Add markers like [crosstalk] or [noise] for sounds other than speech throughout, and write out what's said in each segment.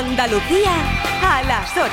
Andalucía a las 8.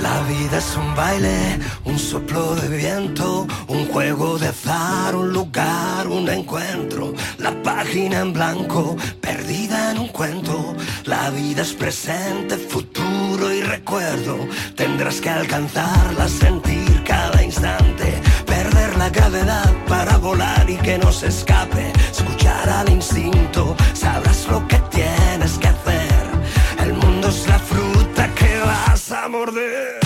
La vida es un baile, un soplo de viento, un juego de azar, un lugar, un encuentro. La página en blanco, perdida en un cuento. La vida es presente, futuro y recuerdo. Tendrás que alcanzarla, sentir cada instante. Perder la gravedad para volar y que no se escape. Escuchar al instinto, sabrás lo que tienes que hacer. El mundo es la fruta que vas a morder.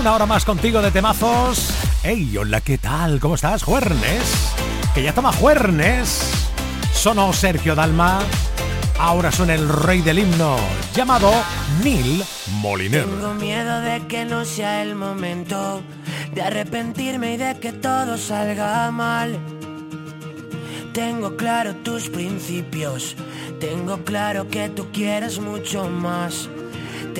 Una hora más contigo de temazos. Hey, hola, ¿qué tal? ¿Cómo estás, Juernes? Que ya toma Juernes. Sonó Sergio Dalma. Ahora suena el rey del himno, llamado Neil Moliner. Tengo miedo de que no sea el momento de arrepentirme y de que todo salga mal. Tengo claro tus principios, tengo claro que tú quieres mucho más.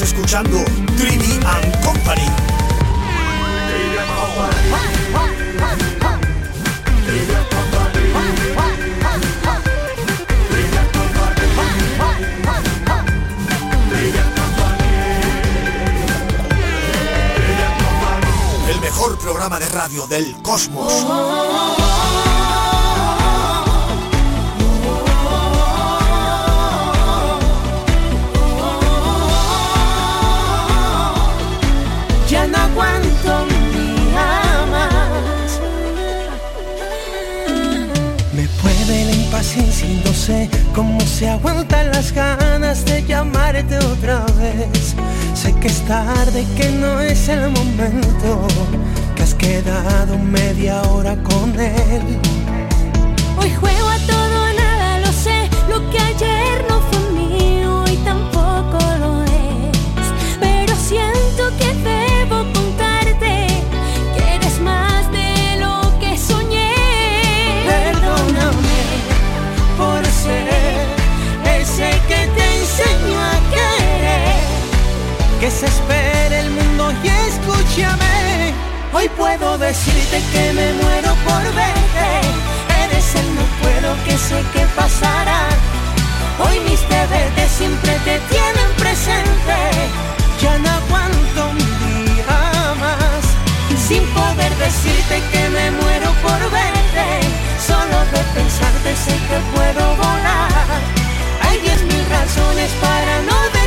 escuchando 3D and Company. El mejor programa de radio del cosmos. Y no sé cómo se aguantan las ganas de llamarte otra vez. Sé que es tarde, que no es el momento, que has quedado media hora con él. Hoy juego a Hoy puedo decirte que me muero por verte. Eres el no puedo que sé que pasará. Hoy mis deberes siempre te tienen presente. Ya no aguanto un día más sin poder decirte que me muero por verte. Solo de pensarte sé que puedo volar. Hay diez mil razones para no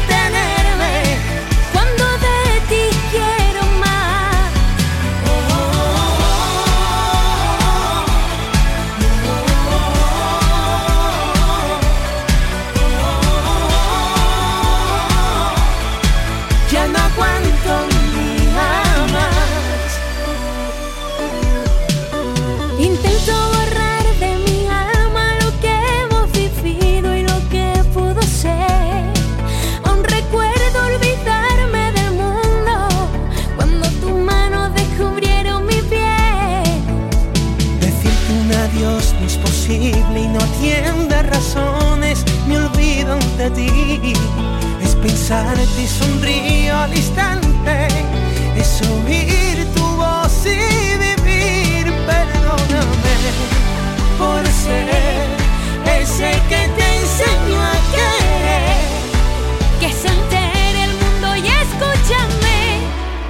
es pensarte y sonrío al instante, es oír tu voz y vivir, perdóname por ser ese que te enseñó a querer, que se entere el mundo y escúchame.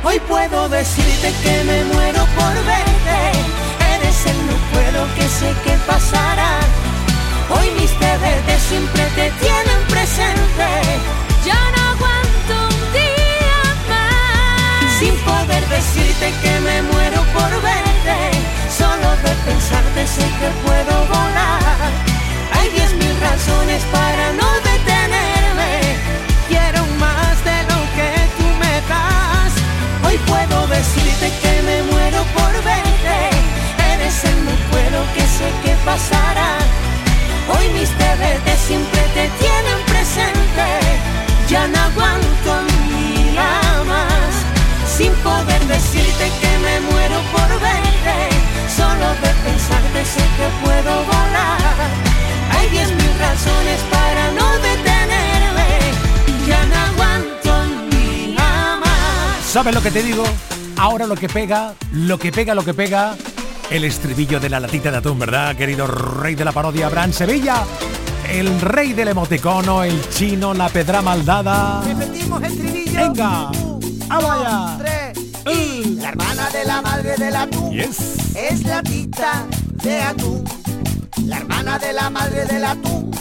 Hoy puedo decirte que me muero por verte, eres el no puedo que sé que pasará. Hoy mis deberes siempre te tienen presente. Más. Sin razones para no detenerme. Ya no aguanto mi más. ¿Sabes lo que te digo? Ahora lo que pega, lo que pega, lo que pega el estribillo de la latita de atún, ¿verdad, querido rey de la parodia, Abraham Sevilla? El rey del emoticono, el chino, la pedra maldada. Repetimos el estribillo. Venga, a vaya. Tres, La hermana de la madre del atún yes. es la tita de atún. La hermana de la madre del atún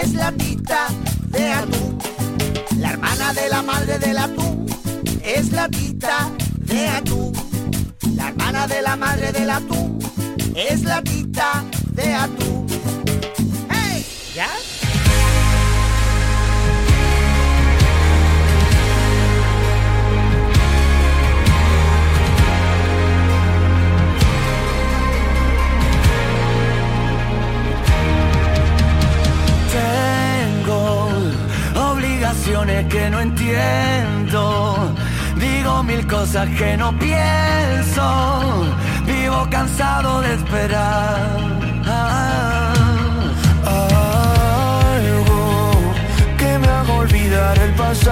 es la tita de atún. La hermana de la madre del atún es la tita de atún. La hermana de la madre del atún es la tita de atún. ¡Hey! ¿Ya? Que no entiendo. Digo mil cosas que no pienso, vivo cansado de esperar. Algo que me haga olvidar el pasado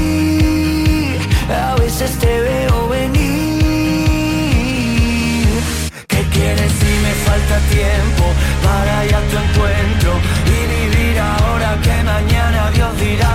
a veces te veo venir. ¿Qué quieres si me falta tiempo para ir a tu encuentro y vivir ahora que mañana Dios dirá?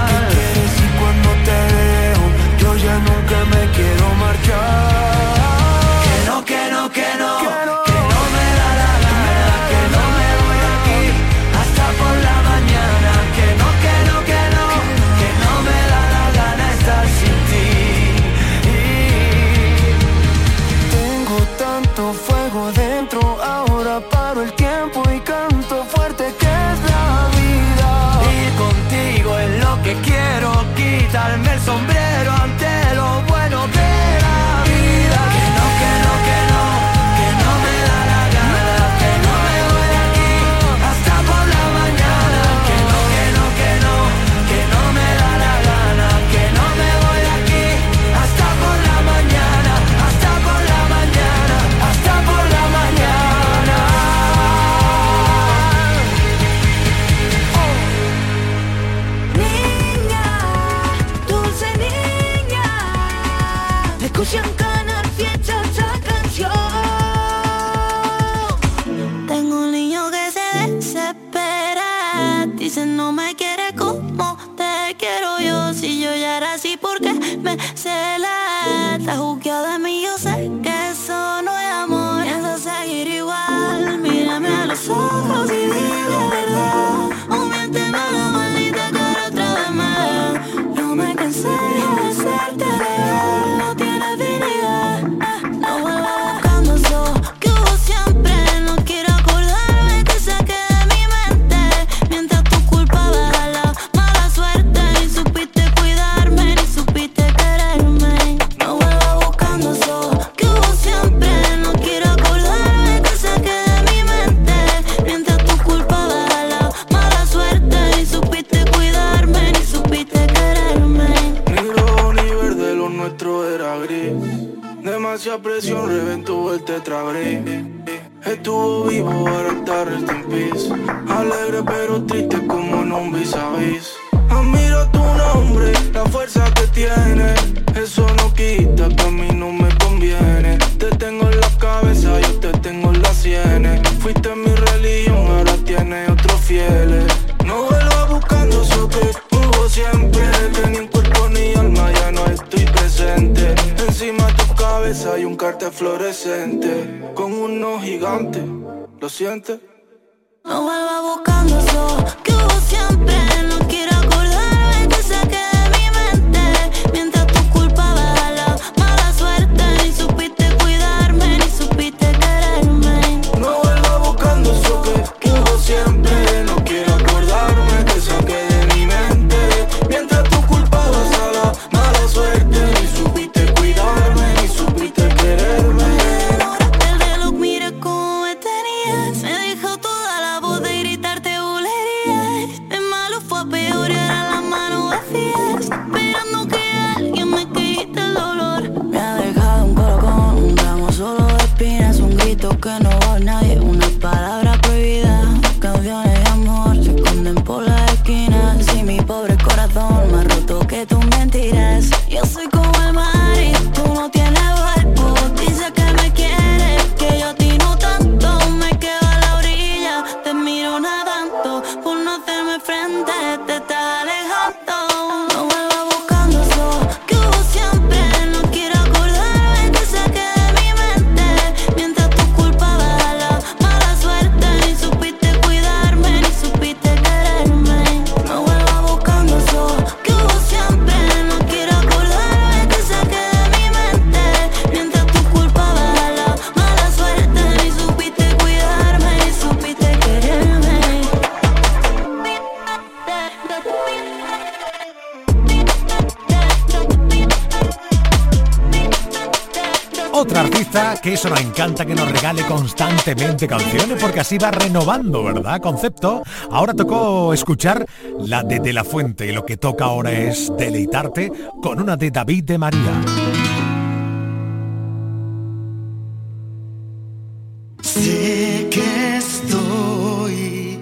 canciones porque así va renovando, ¿verdad? Concepto. Ahora tocó escuchar la de De La Fuente y lo que toca ahora es deleitarte con una de David de María. Sé que estoy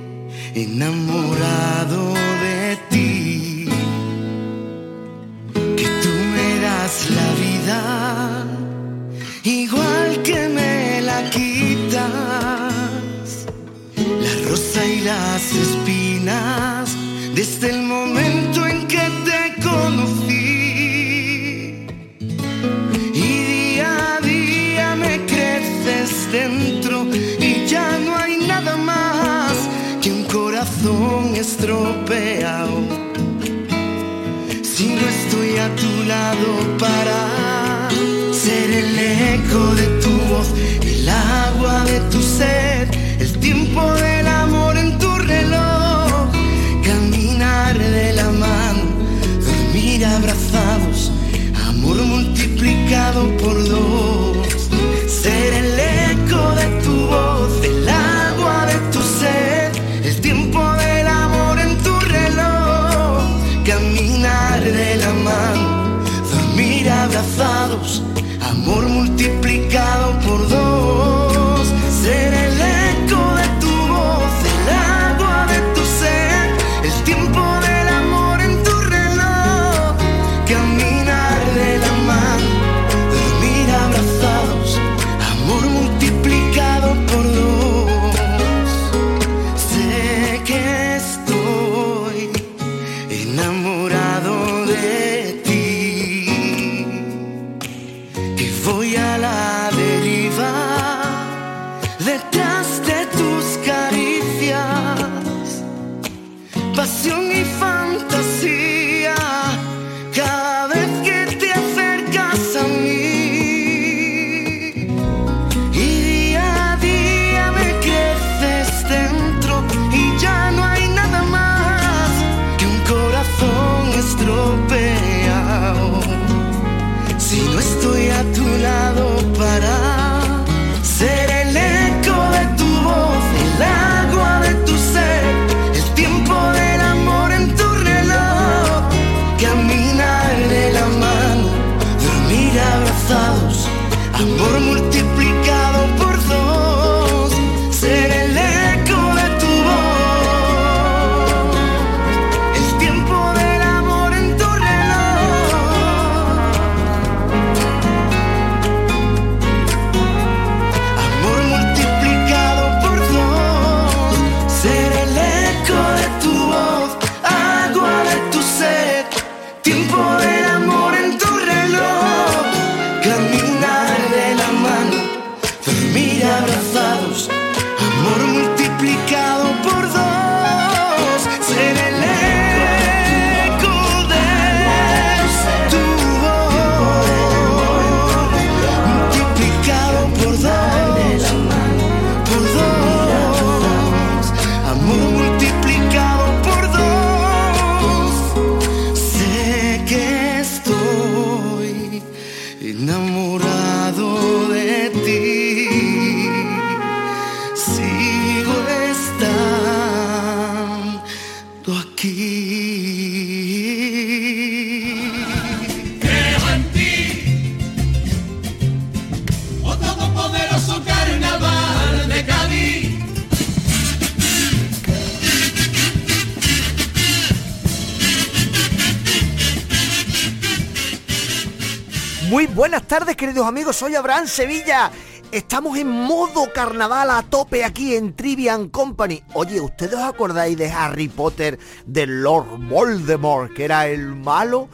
Buenas tardes, queridos amigos. Soy Abraham Sevilla. Estamos en modo carnaval a tope aquí en Trivian Company. Oye, ¿ustedes os acordáis de Harry Potter, de Lord Voldemort, que era el malo?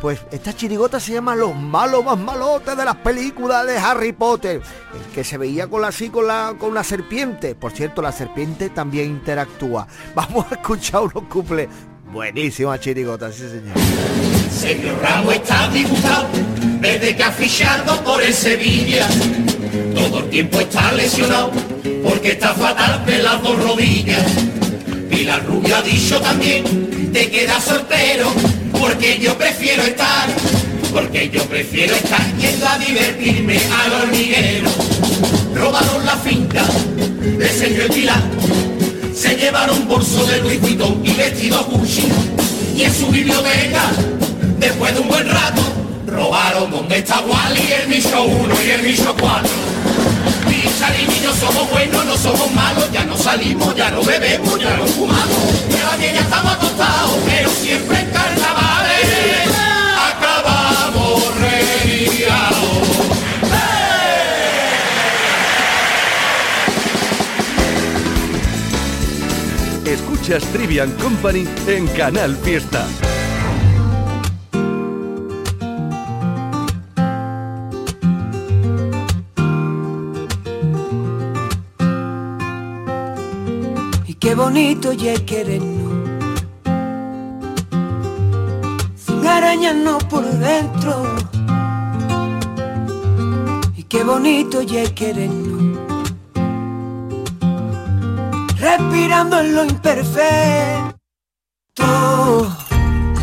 Pues esta chirigota se llama Los malos más malotes de las películas de Harry Potter. El que se veía con la, así con la, con la serpiente. Por cierto, la serpiente también interactúa. [laughs] Vamos a escuchar unos cuples. Buenísima chirigota, sí señor. Señor Ramos está diputado desde que ha fichado por el Sevilla. Todo el tiempo está lesionado porque está fatal de las dos rodillas. Pilar Rubio ha dicho también, te queda soltero porque yo prefiero estar, porque yo prefiero estar yendo a divertirme al hormiguero. Robaron la finca de señor Pilar, se llevaron bolso de Luis Vuitton y vestido Gucci y en su biblioteca, después de un buen rato, robaron donde está Wally, el Micho 1 y el Micho 4. y yo somos buenos, no somos malos, ya no salimos, ya no bebemos, ya no fumamos, ya ya estamos acostados, pero siempre en carnavales. Escuchas Trivian Company en Canal Fiesta. Qué bonito ya querernos. Sin arañas no por dentro. Y qué bonito ya querernos respirando en lo imperfecto.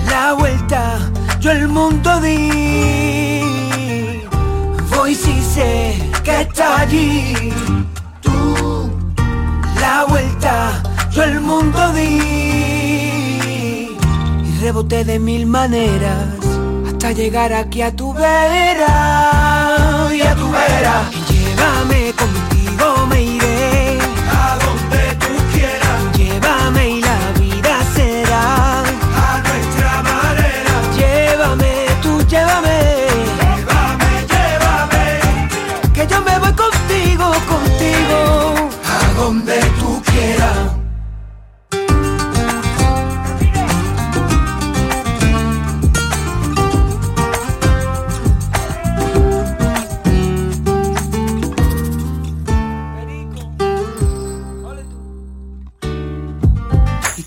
La vuelta, yo el mundo di. Voy si sé que está allí. Tú, la vuelta, yo el mundo di. Y reboté de mil maneras hasta llegar aquí a tu vera. Y a tu vera. llévame contigo, me iré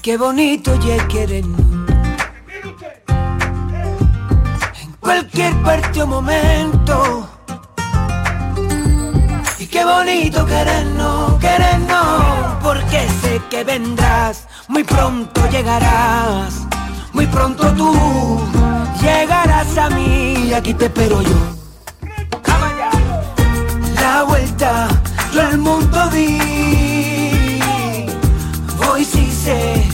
Qué bonito ya. En cualquier parte o momento. Y qué bonito querernos, querernos. Porque sé que vendrás, muy pronto llegarás. Muy pronto tú llegarás a mí y aquí te espero yo. La vuelta, yo el mundo di. Voy si sé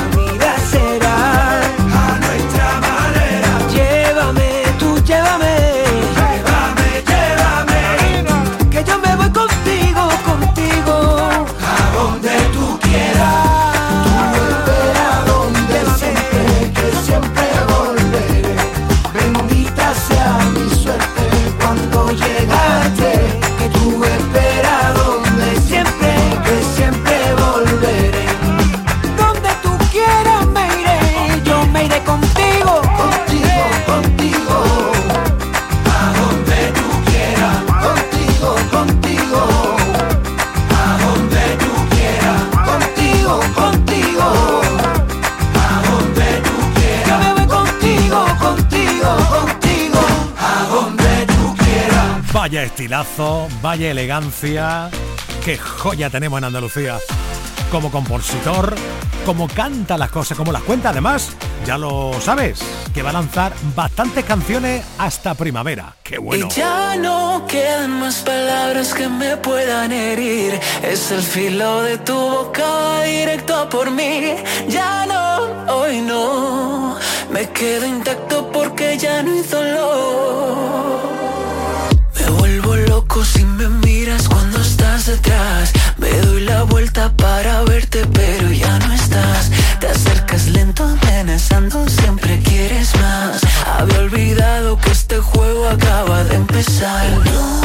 Vaya estilazo, vaya elegancia, qué joya tenemos en Andalucía. Como compositor, como canta las cosas, como las cuenta además, ya lo sabes, que va a lanzar bastantes canciones hasta primavera. ¡Qué bueno! Y ya no quedan más palabras que me puedan herir. Es el filo de tu boca directo por mí. Ya no, hoy no. Me quedo intacto porque ya no hizo lo miras cuando estás detrás. Me doy la vuelta para verte, pero ya no estás. Te acercas lento, amenazando, siempre quieres más. Había olvidado que este juego acaba de empezar.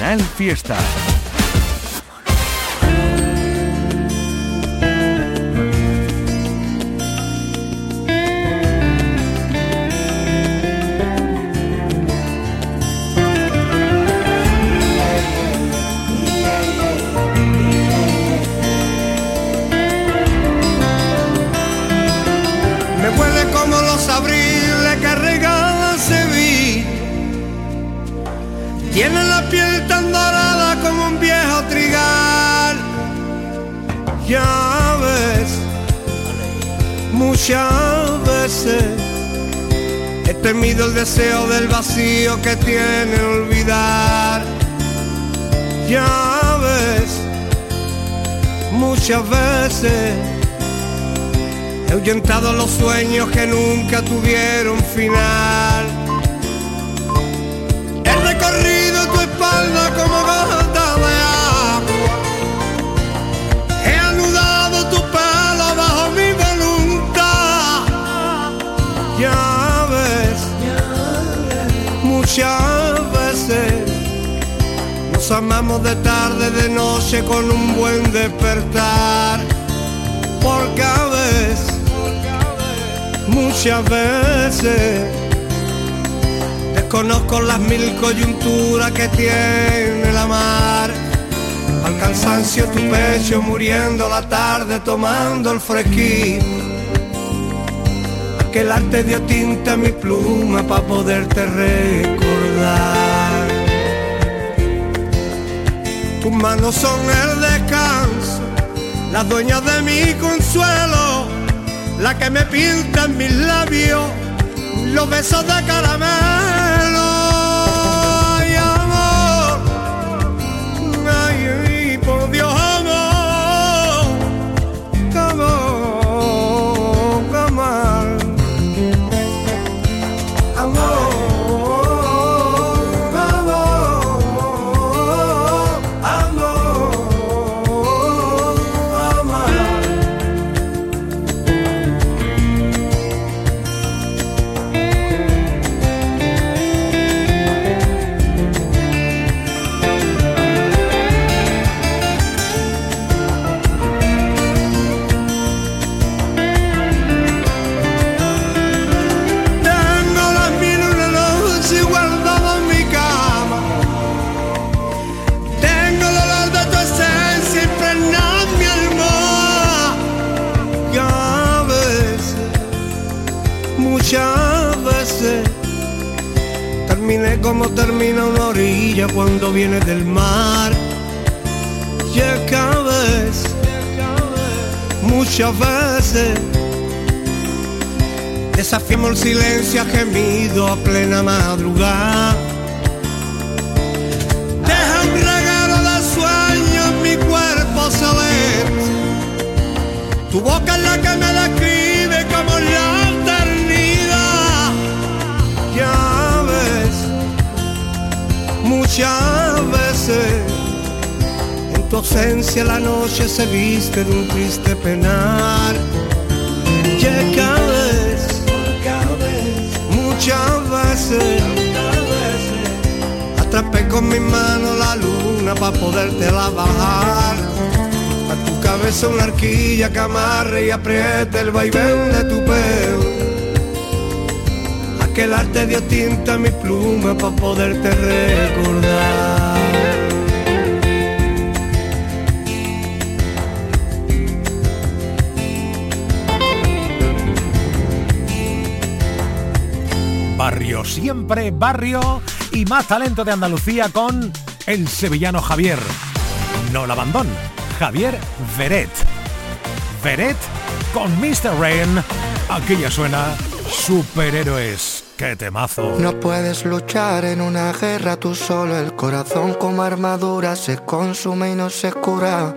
Canal Fiesta. Con un buen despertar. Porque a veces, muchas veces, desconozco las mil coyunturas que tiene la mar. Al cansancio tu pecho muriendo la tarde tomando el fresquito que el arte dio tinta a mi pluma para poderte recordar. Tus manos son el descanso, las dueñas de mi consuelo, la que me pinta en mis labios los besos de caramelo. Como termina una orilla cuando viene del mar. Y acaba muchas veces. Desafiamos el silencio a gemido a plena madrugada. Deja un regalo de sueño mi cuerpo saber. Tu boca es la que me tu ausencia la noche se viste de un triste penar. Cada vez, muchas veces, atrapé con mi mano la luna para poderte la bajar. A tu cabeza una arquilla que amarre y apriete el vaivén de tu pelo. Aquel arte dio tinta a mi pluma para poderte recordar. Siempre barrio y más talento de Andalucía con el sevillano Javier. No la abandon, Javier Veret. Veret con Mr. Rain. Aquí ya suena Superhéroes. ¡Qué temazo! No puedes luchar en una guerra tú solo, el corazón como armadura se consume y no se cura.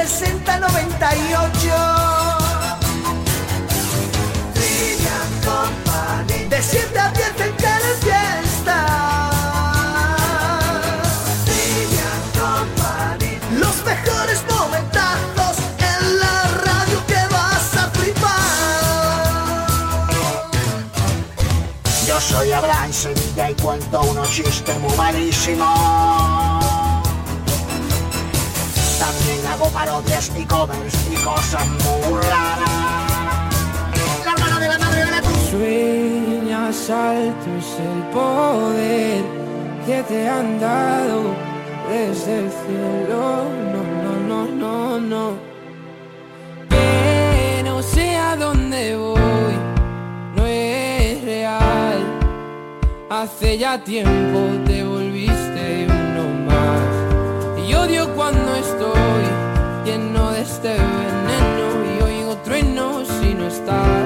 24 60 98 Company. De 7 a 10 en cada fiesta. Los mejores momentazos en la radio que vas a flipar. Yo soy Abraham Sevilla y cuento unos chistes muy malísimos parodias y covers y cosas muy raras. La hermana de la madre de la cruz. Sueñas alto es el poder que te han dado desde el cielo. No, no, no, no, no. Que no sé a dónde voy, no es real. Hace ya tiempo te volviste uno más. Y odio cuando estoy este veneno y oigo truenos si no estás.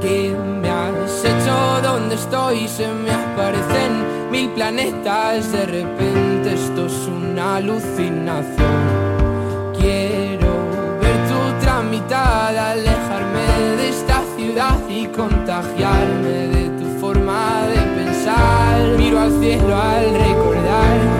¿Qué me has hecho? ¿Dónde estoy? Se me aparecen mil planetas. De repente esto es una alucinación. Quiero ver tu tramitada, alejarme de esta ciudad y contagiarme de tu forma de pensar. Miro al cielo al recordar,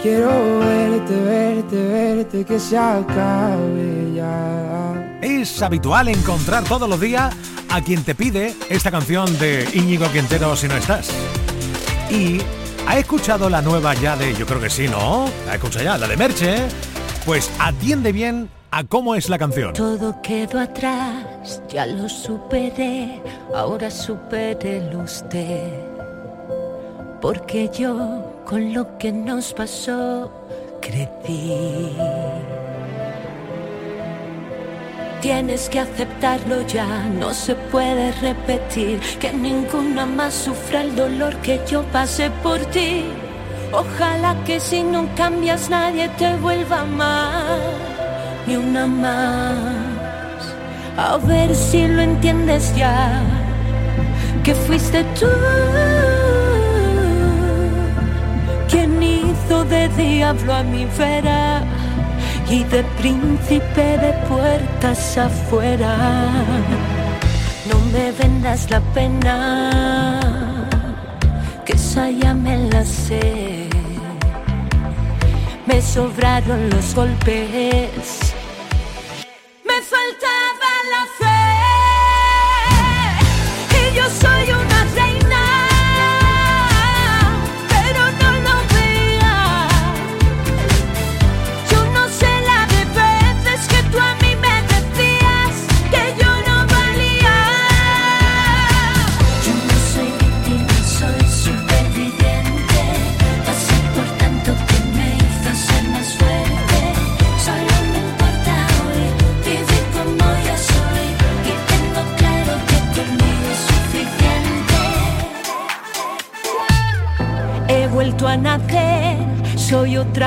Quiero verte, verte, verte, que se acabe ya. Es habitual encontrar todos los días a quien te pide esta canción de Íñigo Quintero si no estás. Y ha escuchado la nueva ya de, yo creo que sí, ¿no? La escucha ya, la de Merche. Pues atiende bien a cómo es la canción. Todo quedó atrás, ya lo superé, ahora supérelo usted. Porque yo con lo que nos pasó crecí. Tienes que aceptarlo ya, no se puede repetir que ninguna más sufra el dolor que yo pasé por ti. Ojalá que si no cambias nadie te vuelva amar, ni una más. A ver si lo entiendes ya, que fuiste tú de diablo a mi vera y de príncipe de puertas afuera. No me vendas la pena, que esa ya me la sé. Me sobraron los golpes,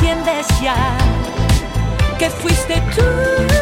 Entiendes ya, que fuiste tú.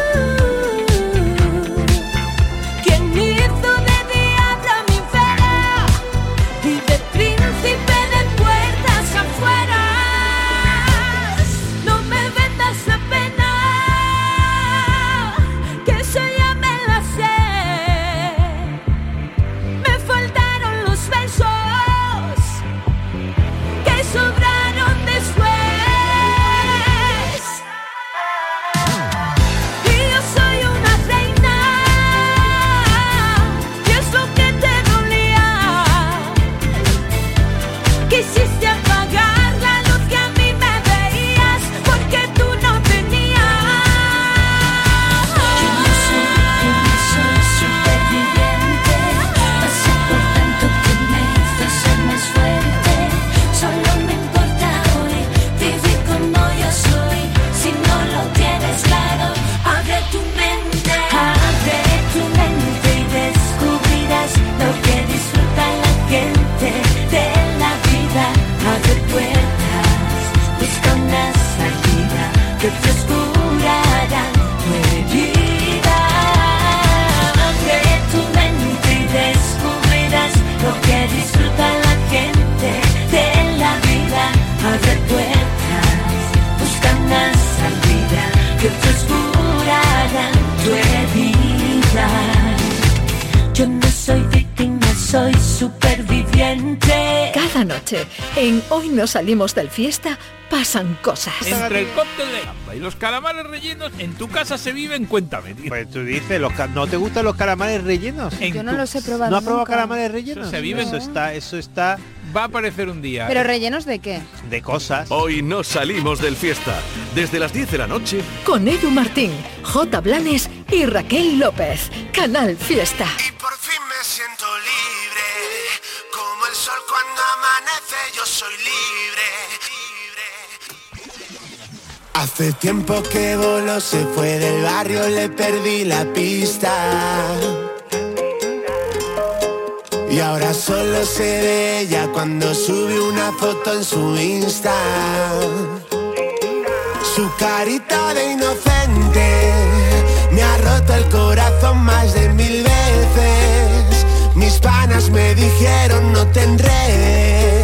En Hoy no salimos del fiesta pasan cosas. Entre el cóctel de gamba y los calamares rellenos, en tu casa se viven, cuéntame, Pues tú dices, los ¿no te gustan los calamares rellenos? Yo no los he probado ¿No has probado calamares rellenos? Eso se vive. Eso está, eso está... Va a aparecer un día. ¿Pero rellenos de qué? De cosas. Hoy no salimos del fiesta. Desde las 10 de la noche. Con Edu Martín, J. Blanes y Raquel López. Canal Fiesta. Yo soy libre. Hace tiempo que Bolo se fue del barrio, le perdí la pista. Y ahora solo sé de ella cuando sube una foto en su Insta. Su carita de inocente me ha roto el corazón más de mil veces. Mis panas me dijeron no te enredes. Y es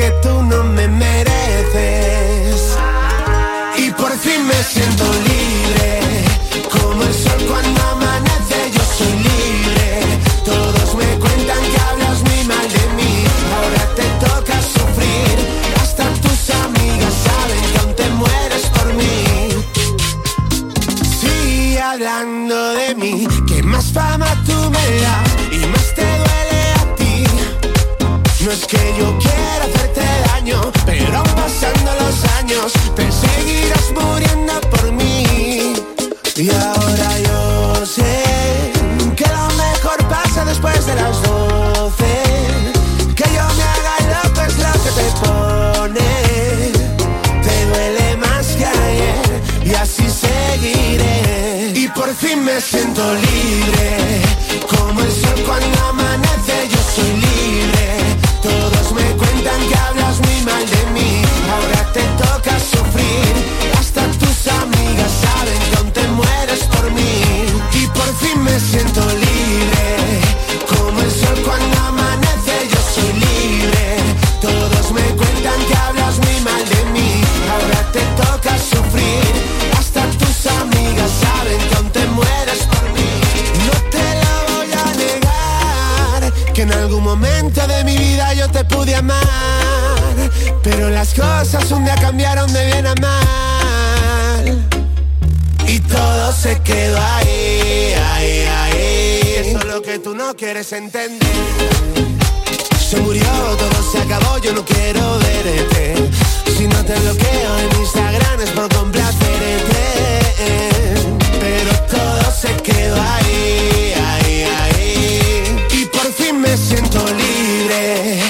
que tú no me mereces. Y por fin me siento libre. Como el sol cuando amanece, yo soy libre. Todos me cuentan que hablas muy mal de mí. Ahora te toca sufrir. Hasta tus amigas saben que aún te mueres por mí. Sigue hablando de mí. Que más fama tú me das y más te duele a ti. No es que yo quiera pero pasando los años te seguirás muriendo por mí. Y ahora yo sé que lo mejor pasa después de las doce. Que yo me haga loco es lo que te pone. Te duele más que ayer y así seguiré. Y por fin me siento libre, como el sol cuando por fin me siento libre, no quieres entender. Se murió, todo se acabó, yo no quiero verte. Si no te bloqueo en Instagram es por complacerte. Pero todo se quedó ahí, ahí, ahí. Y por fin me siento libre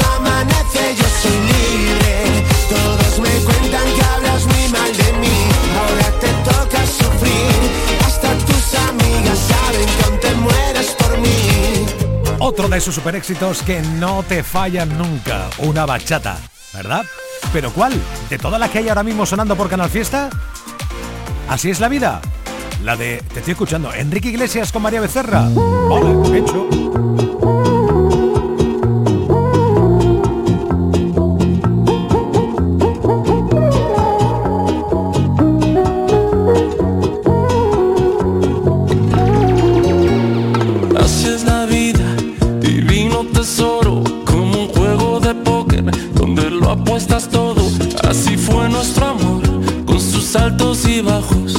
otro de sus super éxitos que no te fallan nunca, una bachata, ¿verdad? ¿Pero cuál? ¿De todas las que hay ahora mismo sonando por Canal Fiesta? Así es la vida. La de, te estoy escuchando, Enrique Iglesias con María Becerra. apuestas todo, así fue nuestro amor, con sus altos y bajos.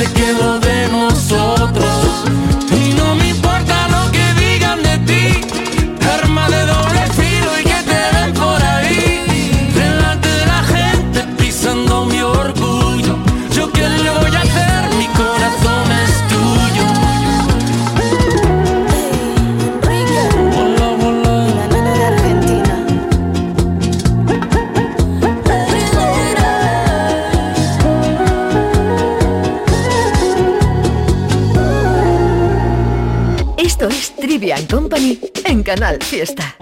Together. give Canal Fiesta.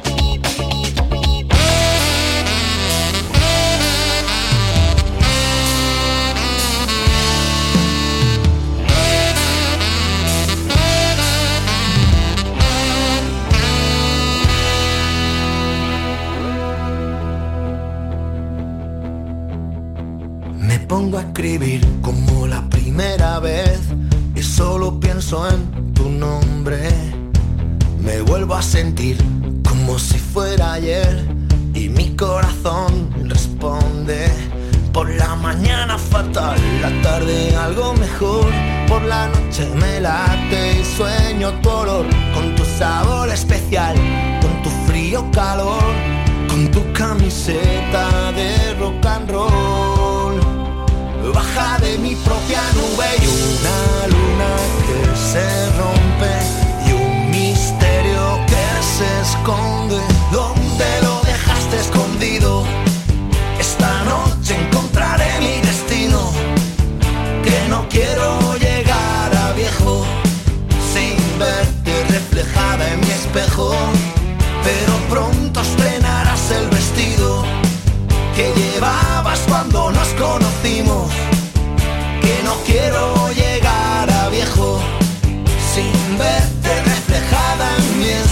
pronto estrenarás el vestido que llevabas cuando nos conocimos. Que no quiero llegar a viejo sin verte reflejada en mi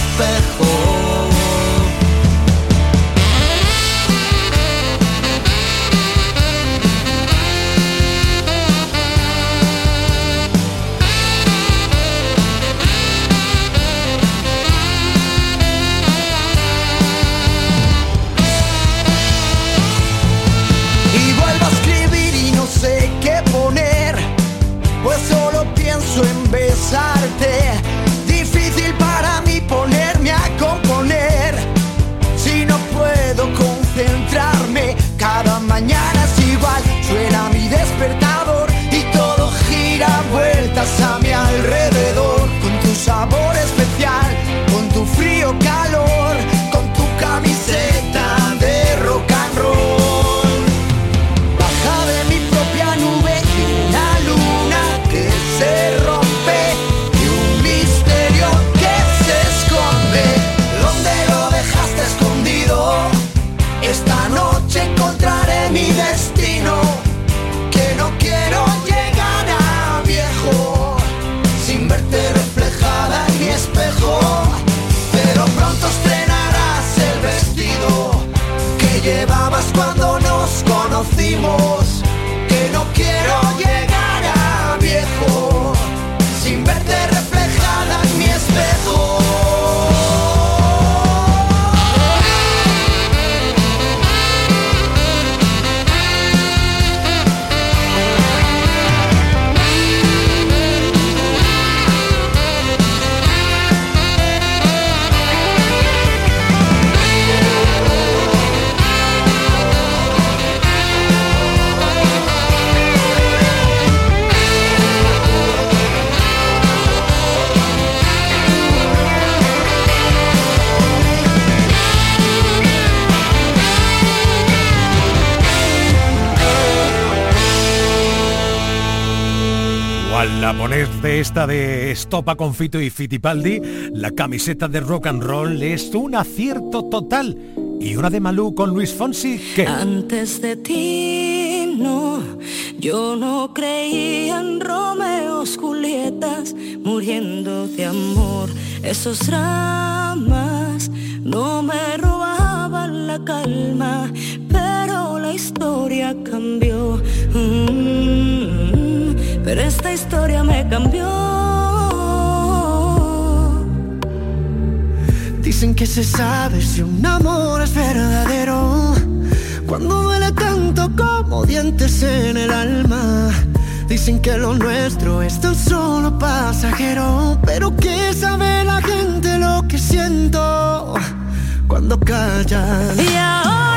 La ponerte esta de Estopa con Fito y Fitipaldi, la camiseta de rock and roll es un acierto total. Y una de Malú con Luis Fonsi, que Antes de ti, no, yo no creía en Romeos, Julietas, muriendo de amor. Esos dramas no me robaban la calma, pero la historia cambió. Mm, pero esta historia me cambió. Dicen que se sabe si un amor es verdadero Cuando duele tanto como dientes en el alma Dicen que lo nuestro es tan solo pasajero Pero que sabe la gente lo que siento Cuando callan Y ahora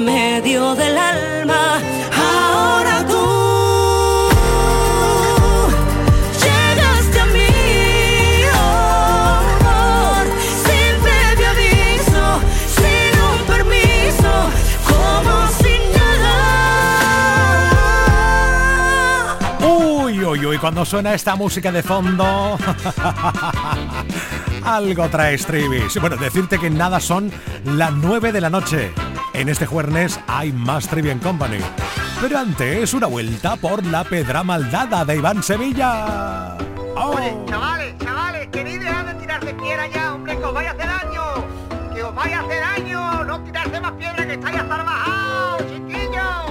medio del alma. Ahora tú llegaste a mí, oh, amor, sin previo aviso, sin un permiso, como sin nada. Uy, uy, uy, cuando suena esta música de fondo. [laughs] Algo traes, Trivis. Bueno, decirte que nada son las 9 de la noche. En este jueves hay más Trivian Company. Pero antes, una vuelta por la Pedra Maldada de Iván Sevilla. ¡Oh! Oye, chavales, chavales, dejar de tirar de piedra ya, hombre, que os vaya a hacer daño. Que os vaya a hacer daño. No tirarse más piedra que estáis hasta bajados, chiquillos.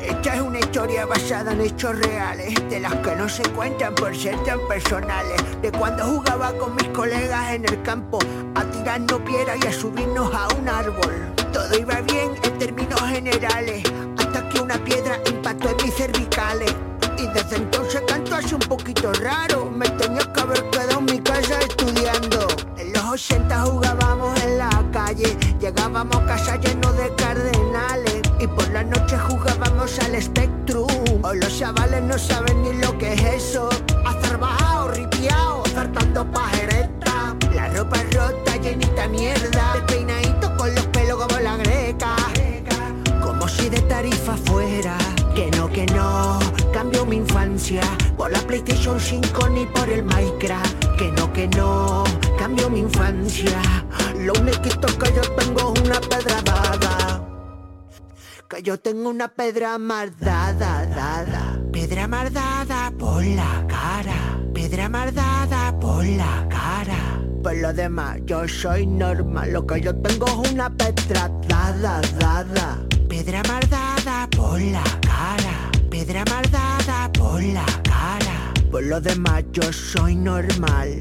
Esta es una historia basada en hechos reales, de las que no se cuentan por ser tan personales. De cuando jugaba con mis colegas en el campo, a tirarnos piedra y a subirnos a un árbol. Todo iba bien en términos generales, hasta que una piedra impactó en mis cervicales. Y desde entonces canto así un poquito raro. Me tenía que haber quedado en mi casa estudiando. En los 80 jugábamos en la calle. Llegábamos a casa llenos de cardenales. Y por la noche jugábamos al Spectrum. Hoy los chavales no saben ni lo que es eso. Azarbajado, ripiao, zartando pajereta. Por la PlayStation 5 ni por el Minecraft. Que no, que no, cambio mi infancia. Lo único que yo tengo es una pedra dada. Que yo tengo una pedra mardada, dada. Pedra mardada por la cara. Pedra mardada por la cara. Por lo demás, yo soy normal. Lo que yo tengo es una pedra dada, dada. Pedra mardada por la cara. Pedra mardada por la cara. Por lo demás, yo soy normal.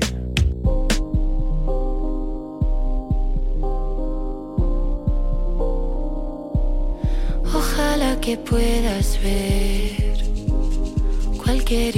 Ojalá que puedas ver cualquier